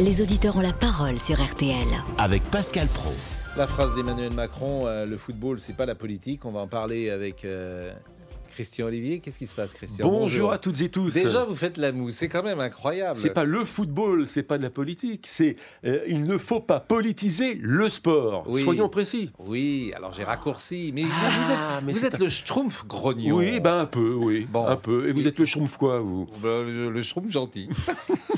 les auditeurs ont la parole sur RTL. avec Pascal Pro. La phrase d'Emmanuel Macron, euh, le football, c'est pas la politique. On va en parler avec euh, Christian Olivier. Qu'est-ce qui se passe, Christian? Bonjour à toutes et tous. Déjà, vous faites la moue. C'est quand même incroyable. C'est pas le football, c'est pas de la politique. C'est euh, il ne faut pas politiser le sport. Oui. Soyons précis. Oui, alors j'ai raccourci. Mais vous Ah, êtes, mais vous c'est êtes un- le schtroumpf grognon. Oui, ben un peu, oui, Bon. un peu. Et vous êtes le schtroumpf quoi, vous? Ben, le, le schtroumpf gentil.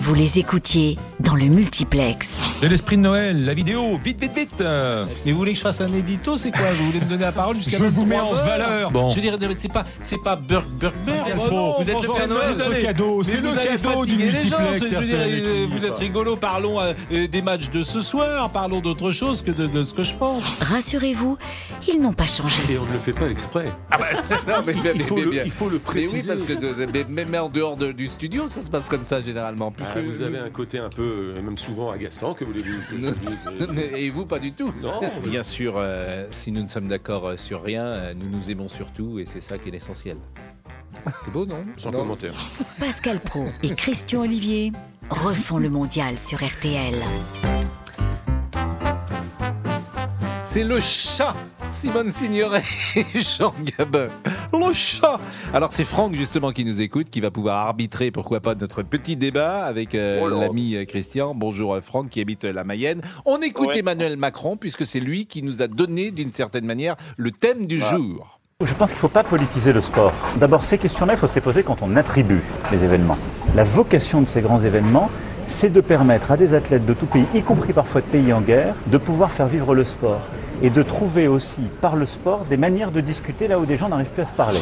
Vous les écoutiez dans le multiplex. De l'esprit de Noël, la vidéo, vite, vite, vite euh. Mais vous voulez que je fasse un édito, c'est quoi? Vous voulez me donner la parole jusqu'à Je vous mets 23 en valeur. Bon. Je veux dire, c'est pas, c'est pas Burk Burk Burk. Pascal Oh vous êtes le Père Noël, allez- allez- cadeau, Mais c'est le cadeau du gens, multiplex. c'est- je veux dire, euh. Vous êtes rigolo, parlons euh, euh, des matchs de ce soir, parlons d'autre chose que de, de ce que je pense. Rassurez-vous, ils n'ont pas changé. Et on ne le fait pas exprès. non, mais, mais- Il faut, mais le, bien. il faut le Mais préciser. oui, parce que de- mais- mais- mais en dehors de- du studio, ça se passe comme ça généralement. Ah, vous avez un côté un peu, euh, même souvent agaçant, que voulez-vous dise Mais- Et vous, pas du tout. Non, Bien sûr, euh, si nous ne sommes d'accord euh, sur rien, nous nous aimons surtout et c'est ça qui est l'essentiel. C'est beau, non? Sans Non. commentaire. Pascal Pro et Christian Olivier refont le mondial sur RTL. C'est le chat Simone Signoret et Jean Gabin. Le chat Alors c'est Franck justement qui nous écoute, qui va pouvoir arbitrer, pourquoi pas, notre petit débat avec euh, Oh l'ami euh, Christian. Bonjour euh, Franck qui habite la Mayenne. On écoute Ouais. Emmanuel Macron puisque c'est lui qui nous a donné d'une certaine manière le thème du Voilà. jour. Je pense qu'il ne faut pas politiser le sport. D'abord, ces questions-là, il faut se les poser quand on attribue les événements. La vocation de ces grands événements, c'est de permettre à des athlètes de tout pays, y compris parfois de pays en guerre, de pouvoir faire vivre le sport. Et de trouver aussi, par le sport, des manières de discuter là où des gens n'arrivent plus à se parler.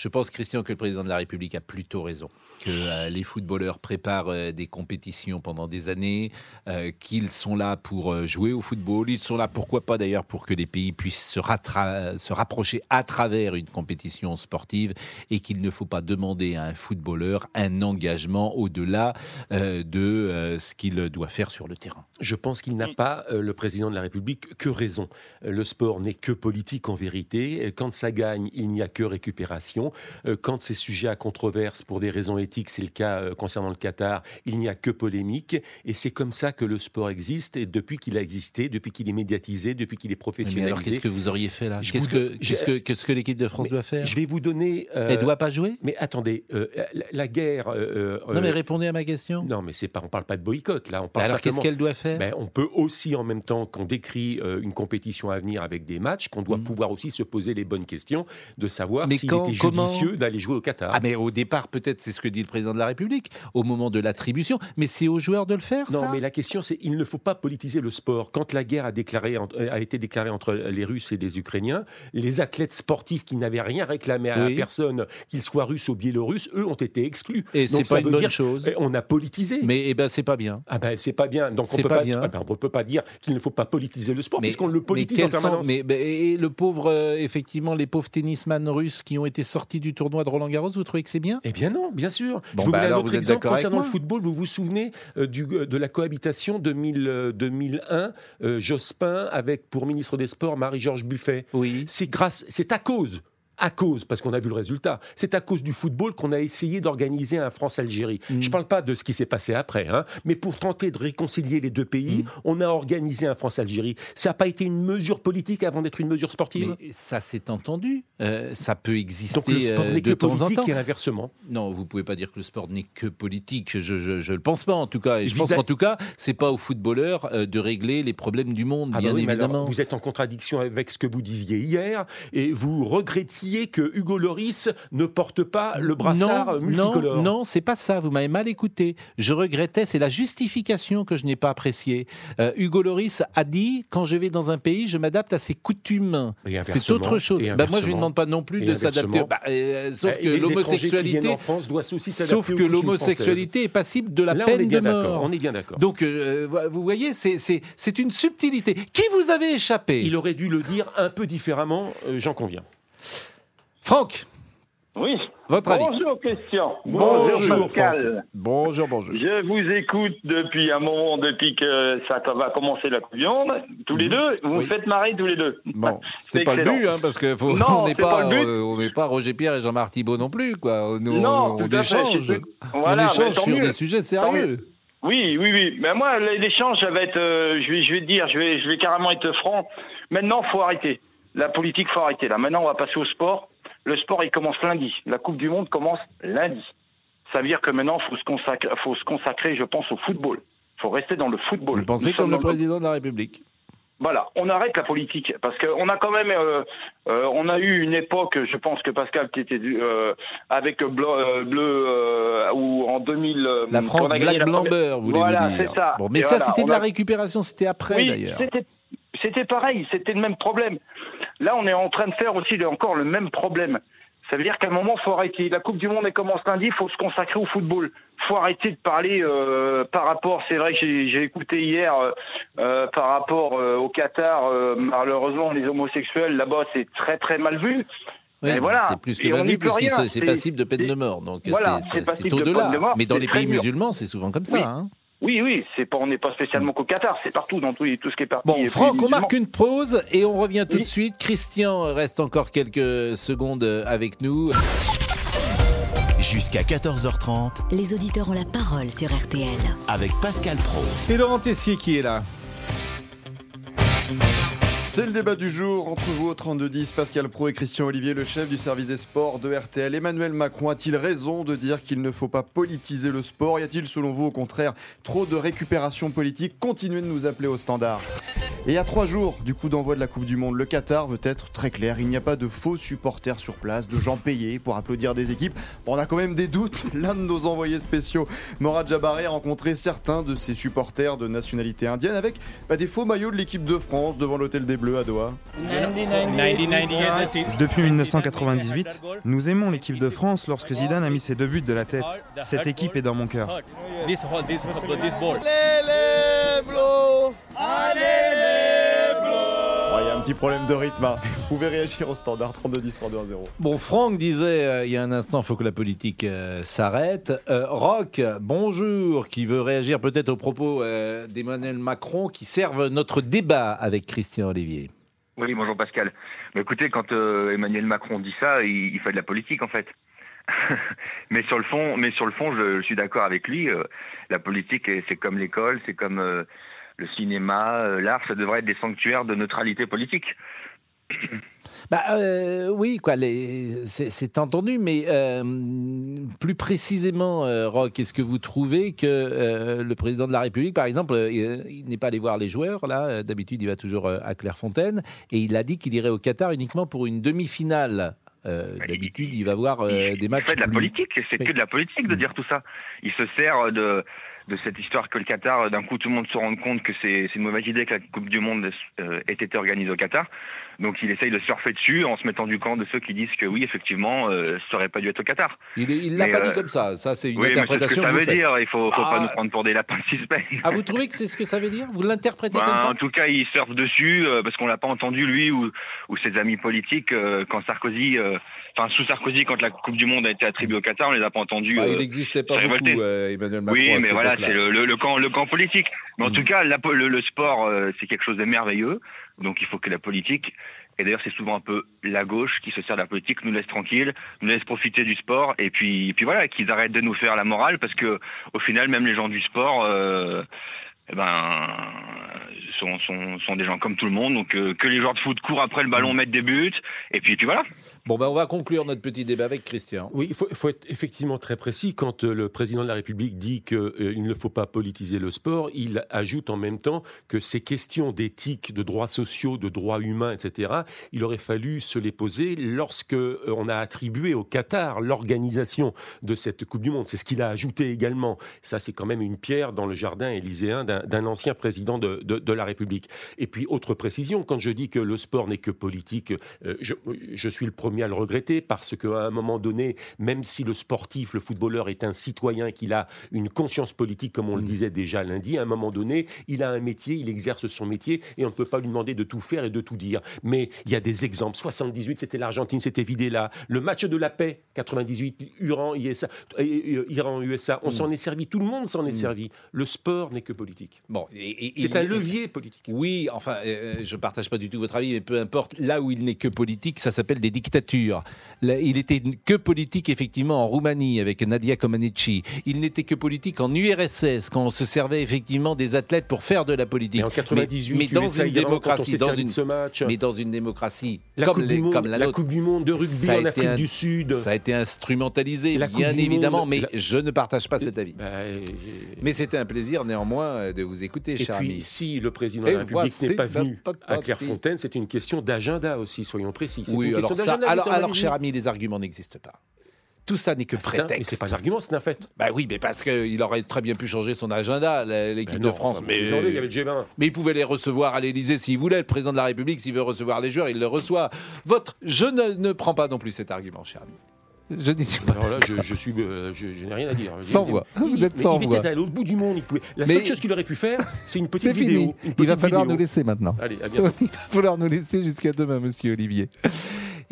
Je pense, Christian, que le président de la République a plutôt raison. Que euh, les footballeurs préparent euh, des compétitions pendant des années, euh, qu'ils sont là pour euh, jouer au football. Ils sont là, pourquoi pas d'ailleurs, pour que les pays puissent se, rapprocher à travers une compétition sportive et qu'il ne faut pas demander à un footballeur un engagement au-delà euh, de euh, ce qu'il doit faire sur le terrain. Je pense qu'il n'a pas, euh, le président de la République, que raison. Le sport n'est que politique en vérité. Quand ça gagne, il n'y a que récupération. Euh, quand c'est sujet à controverse pour des raisons éthiques, c'est le cas euh, concernant le Qatar, il n'y a que polémique. Et c'est comme ça que le sport existe. Et depuis qu'il a existé, depuis qu'il est médiatisé, depuis qu'il est Mais professionnalisé. alors, qu'est-ce que vous auriez fait là Qu'est-ce que, donne- qu'est-ce que, qu'est-ce que l'équipe de France Mais doit faire Je vais vous donner. euh, Elle doit pas jouer Mais attendez, euh, la, la guerre. euh, Non, mais répondez à ma question. non, mais c'est pas. On parle pas de boycott là. On parle alors, qu'est-ce qu'elle doit faire Ben, on peut aussi, en même temps qu'on décrit une compétition à venir avec des matchs, qu'on doit Mhm. pouvoir aussi se poser les bonnes questions de savoir Mais s'il quand- était comment judicieux d'aller jouer au Qatar. Ah mais au départ peut-être c'est ce que dit le président de la République au moment de l'attribution, mais c'est aux joueurs de le faire. non, ça mais la question, c'est il ne faut pas politiser le sport. Quand la guerre a, déclaré, en- euh, a été déclarée entre les Russes et les Ukrainiens, les athlètes sportifs qui n'avaient rien réclamé à Oui. personne, qu'ils soient russes ou biélorusses, eux ont été exclus. Et c'est pas une bonne dire- chose. Eh, On a politisé. Mais eh ben c'est pas bien. Ah ben c'est pas bien. Donc on peut pas pas, bien. ah ben, on peut pas dire qu'il ne faut pas politiser le sport puisqu'on le politise mais en sont- permanence. mais- et le pauvre euh, effectivement les pauvres tennisman russes qui ont été sortis du tournoi de Roland Garros, vous trouvez que c'est bien? Eh bien non, bien sûr. Bon, vous bah donne un alors, autre vous exemple concernant le football. Vous vous souvenez euh, du, euh, de la cohabitation 2000, euh, 2001, euh, Jospin avec pour ministre des Sports Marie-Georges Buffet? Oui. C'est grâce, c'est à cause. À cause, parce qu'on a vu le résultat, c'est à cause du football qu'on a essayé d'organiser un France-Algérie. Mm. Je ne parle pas de ce qui s'est passé après, hein, mais pour tenter de réconcilier les deux pays, Mm. on a organisé un France-Algérie. Ça n'a pas été une mesure politique avant d'être une mesure sportive? Mais ça s'est entendu. Euh, ça peut exister Donc le sport euh, n'est de que temps en politique temps. et inversement. Non, vous pouvez pas dire que le sport n'est que politique. Je, je le pense pas en tout cas. Et je pense qu'en tout cas, c'est pas aux footballeurs euh, de régler les problèmes du monde, Ah bah bien oui, alors, évidemment. vous êtes en contradiction avec ce que vous disiez hier et vous regrettiez que Hugo Loris ne porte pas le brassard non, multicolore. Non, non, c'est pas ça. Vous m'avez mal écouté. Je regrettais. C'est la justification que je n'ai pas appréciée. Euh, Hugo Loris a dit quand je vais dans un pays, je m'adapte à ses coutumes. C'est autre chose. Bah, moi, je ne inversement. demande pas non plus de s'adapter. Bah, euh, sauf que l'homosexualité, sauf que l'homosexualité est passible de la. Là, peine de mort. On est bien d'accord. Donc, euh, vous voyez, c'est- une subtilité. Qui vous avez échappé? Il aurait dû le dire un peu différemment, euh, j'en conviens. Franck, Oui. Votre avis Bonjour Christian. Bonjour, Pascal. Bonjour, bonjour. Je vous écoute depuis un moment, depuis que ça va commencer la Monde, tous les deux. Vous Oui. me faites marrer tous les deux. Bon, c'est pas le excellent. but, hein, parce que faut- Non, on n'est c'est pas, pas le but. euh, on n'est pas Roger Pierre et Jean-Marc Thibault non plus, quoi. Nous, Non, on, on échange. Voilà, on échange sur mieux. des sujets sérieux. Oui, oui, oui. Mais moi, l'échange, ça va être, euh, je vais, je vais dire, je vais, je vais carrément être franc. Maintenant, faut arrêter. La politique, faut arrêter. Là, maintenant, on va passer au sport. Le sport, il commence lundi. La Coupe du Monde commence lundi. Ça veut dire que maintenant, faut se consacrer, faut se consacrer, je pense, au football. Faut rester dans le football. Vous pensez comme le président de la République? Voilà, on arrête la politique parce qu'on a quand même, euh, euh, on a eu une époque, je pense que Pascal qui était euh, avec bleu, bleu ou en 2000. euh, La France Black Blamber, voulez-vous Voilà, dire c'est ça. Bon, mais Et ça, voilà, c'était de la récupération, c'était après oui, d'ailleurs. C'était- pareil, c'était le même problème. Là, on est en train de faire aussi encore le même problème. Ça veut dire qu'à un moment, faut arrêter. La Coupe du Monde elle commence lundi, il faut se consacrer au football. faut arrêter de parler euh, par rapport. C'est vrai que j'ai écouté hier euh, euh, par rapport euh, au Qatar. malheureusement, les homosexuels là-bas, c'est très très mal vu. Oui, voilà. C'est plus que mal vu, puisque c'est- passible de peine de mort. Donc Voilà, c'est- au-delà. de Mais dans les pays musulmans, c'est souvent comme Oui. ça. hein. Oui, oui, c'est pas, on n'est pas spécialement qu'au Qatar, c'est partout dans tout, tout ce qui est parti. Bon, Et Franck, on marque une pause et on revient tout Oui. de suite. Christian reste encore quelques secondes avec nous. Jusqu'à 14h30 Les auditeurs ont la parole sur RTL. avec Pascal Pro. C'est Laurent Tessier qui est là. C'est le débat du jour entre vous au 3210, Pascal Pro et Christian Olivier, le chef du service des sports de RTL. Emmanuel Macron a-t-il raison de dire qu'il ne faut pas politiser le sport? Y a-t-il selon vous au contraire trop de récupération politique? Continuez de nous appeler au standard. Et à trois jours du coup d'envoi de la Coupe du Monde, le Qatar veut être très clair. Il n'y a pas de faux supporters sur place, de gens payés pour applaudir des équipes. Bon, on a quand même des doutes. L'un de nos envoyés spéciaux, Morad Jabaré, a rencontré certains de ses supporters de nationalité indienne avec bah, des faux maillots de l'équipe de France devant l'hôtel des Bleus à Doha. Depuis 1998, nous aimons l'équipe de France lorsque Zidane a mis ses deux buts de la tête. Cette équipe est dans mon cœur. Y a un petit problème de rythme. hein. Vous pouvez réagir au standard 3210 3210. Bon, Franck disait euh, il y a un instant, il faut que la politique euh, s'arrête. Euh, Rock, bonjour, qui veut réagir peut-être aux propos euh, d'Emmanuel Macron qui servent notre débat avec Christian Olivier. Oui, bonjour Pascal. Mais écoutez, quand euh, Emmanuel Macron dit ça, il, il fait de la politique en fait. mais sur le fond, mais sur le fond, je, je suis d'accord avec lui. euh, la politique, c'est comme l'école, c'est comme euh, le cinéma, euh, l'art. Ça devrait être des sanctuaires de neutralité politique. Bah euh, oui, quoi, c'est c'est entendu, mais euh, plus précisément, euh, Rock, est-ce que vous trouvez que le président de la République, par exemple, il n'est pas allé voir les joueurs, là, d'habitude il va toujours à Clairefontaine, et il a dit qu'il irait au Qatar uniquement pour une demi-finale. Euh, d'habitude, il va voir des matchs. Fait de la politique, c'est Oui. que de la politique de dire tout ça. Il se sert de, de cette histoire que le Qatar, d'un coup, tout le monde se rende compte que c'est une mauvaise idée que la Coupe du Monde euh, ait été organisée au Qatar. Donc il essaye de surfer dessus en se mettant du camp de ceux qui disent que oui, effectivement, euh, ça aurait pas dû être au Qatar. Il il l'a Mais, pas euh, dit comme ça. Ça, c'est une oui, mais c'est ce que interprétation ça veut faites. dire. Il faut, faut Ah. pas nous prendre pour des lapins suspects. Ah, vous trouvez que c'est ce que ça veut dire? Vous l'interprétez Ben, comme ça? en tout cas, il surfe dessus euh, parce qu'on l'a pas entendu lui ou, ou ses amis politiques euh, quand Sarkozy, euh, enfin sous Sarkozy, quand la Coupe du Monde a été attribuée au Qatar, on les a pas entendus. Bah, euh, Il n'existait pas beaucoup, euh, Emmanuel Macron. Oui, mais voilà. C'est le, le, le camp, le camp politique. Mais en tout cas, la le, le sport, euh, c'est quelque chose de merveilleux. Donc il faut que la politique, et d'ailleurs c'est souvent un peu la gauche qui se sert de la politique, nous laisse tranquille, nous laisse profiter du sport, et puis, et puis voilà, qu'ils arrêtent de nous faire la morale, parce que au final, même les gens du sport, euh, eh ben, sont, sont, sont des gens comme tout le monde. Donc euh, que les joueurs de foot courent après le ballon, mettent des buts, et puis, et puis voilà. Bon, ben, on va conclure notre petit débat avec Christian. Oui, il faut, être effectivement très précis. Quand euh, le président de la République dit qu'il ne faut pas politiser le sport, il ajoute en même temps que ces questions d'éthique, de droits sociaux, de droits humains, etc., il aurait fallu se les poser lorsque euh, on a attribué au Qatar l'organisation de cette Coupe du Monde. C'est ce qu'il a ajouté également. Ça, c'est quand même une pierre dans le jardin élyséen d'un ancien président de, de- la République. Et puis, autre précision, quand je dis que le sport n'est que politique, euh, je suis le premier à le regretter parce qu'à un moment donné, même si le sportif, le footballeur est un citoyen, qu'il a une conscience politique, comme on le disait déjà lundi, à un moment donné, il a un métier, il exerce son métier et on ne peut pas lui demander de tout faire et de tout dire. Mais il y a des exemples. 78, c'était l'Argentine, c'était Videla. Le match de la paix, 98, Iran, USA, euh, Iran, USA. On s'en est servi, tout le monde s'en est servi. Le sport n'est que politique. Bon, C'est un levier politique. Oui, enfin, euh, je partage pas du tout votre avis, mais peu importe. Là où il n'est que politique, ça s'appelle des dictatures. Il était que politique effectivement en Roumanie avec Nadia Comaneci. Il n'était que politique en URSS quand on se servait effectivement des athlètes pour faire de la politique. Et en 98, mais, mais dans une démocratie, dans une ce match. mais dans une démocratie La comme, les- monde, comme la la nôtre. coupe du Monde de rugby en Afrique un- du Sud. Ça a été instrumentalisé, La bien évidemment, Monde, mais la- je ne partage pas cet avis. Bah, et- Mais c'était un plaisir néanmoins euh, de vous écouter, Et cher puis, si le président de Et la République n'est pas venu à. Clairefontaine, c'est une question d'agenda aussi, soyons précis. Oui, une alors, ça, alors, cher ami, les arguments n'existent pas. Tout ça n'est que Ah, c'est un- Mais prétexte. c'est pas un argument, c'est un fait. Bah oui, mais parce qu'il aurait très bien pu changer son agenda, l'équipe Ben de France. enfin, mais, il y avait le G20. mais il pouvait les recevoir à l'Élysée s'il voulait. Le président de la République, s'il veut recevoir les joueurs, il le reçoit. Votre, je ne, ne prends pas non plus cet argument, cher ami. Je n'y suis pas. Alors là, je, je suis, euh, je, je n'ai rien à dire. Sans Il- voix. il- Vous êtes mais sans il voix. était à l'autre bout du monde. Il pouvait... La Mais- seule chose qu'il aurait pu faire, c'est une petite C'est vidéo. fini. Une Il va falloir vidéo. nous laisser maintenant. Allez, à bientôt. Il va falloir nous laisser jusqu'à demain, monsieur Olivier.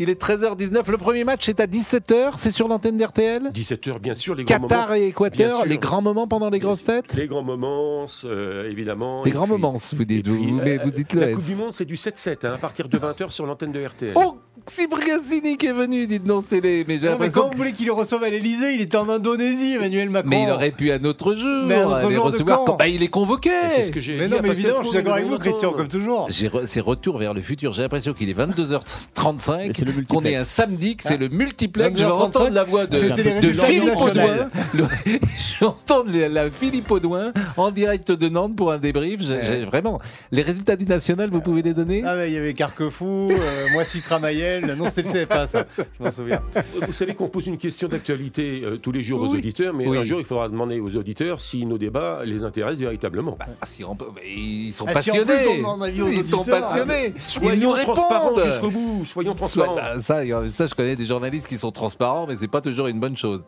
Il est 13h19. Le premier match est à 17h. C'est sur l'antenne d'RTL 17h, bien sûr, les grands Qatar moments. et Équateur, les grands moments pendant les grosses têtes Les grands moments, euh, évidemment. Les grands puis- moments, vous dites, puis, vous, mais euh, vous dites le La S. Coupe du Monde, c'est du 7-7, hein, à partir de 20h sur l'antenne de RTL. Oh, Cypriassini qui est venu, dites non, c'est les. Mais Non, mais quand vous voulez qu'il le reçoive à l'Elysée, il était en Indonésie, Emmanuel Macron. Mais il aurait pu un autre jour. Mais un autre aller jour de recevoir quand quand- Bah, il est convoqué. C'est ce que j'ai Mais dit non, mais évidemment, je suis d'accord avec vous, Christian, comme toujours. Re- C'est retour vers le futur. J'ai l'impression qu'il est 22h35, Qu'on est un samedi, que c'est le multiplex. Je vais 22h35, entendre la voix de, Philippe. Audouin. Le- Je vais entendre la, la Philippe Audouin en direct de Nantes pour un débrief. J'ai- j'ai- vraiment, les résultats du national, vous pouvez les donner? Ah, mais il y avait Carquefou, euh, moi, Citra Mayel. Non, c'était le CFA, ça. Je m'en souviens. Vous savez qu'on pose une question d'actualité euh, tous les jours aux auditeurs, mais Oui. un jour, il faudra demander aux auditeurs si nos débats les intéressent véritablement. Ah, si on peut- mais ils sont Ah, passionnés. ils sont passionnés. Ils nous répondent. jusqu'au bout, soyons transparents. Bah, ça, ça, je connais des journalistes qui sont transparents, mais c'est pas toujours une bonne chose.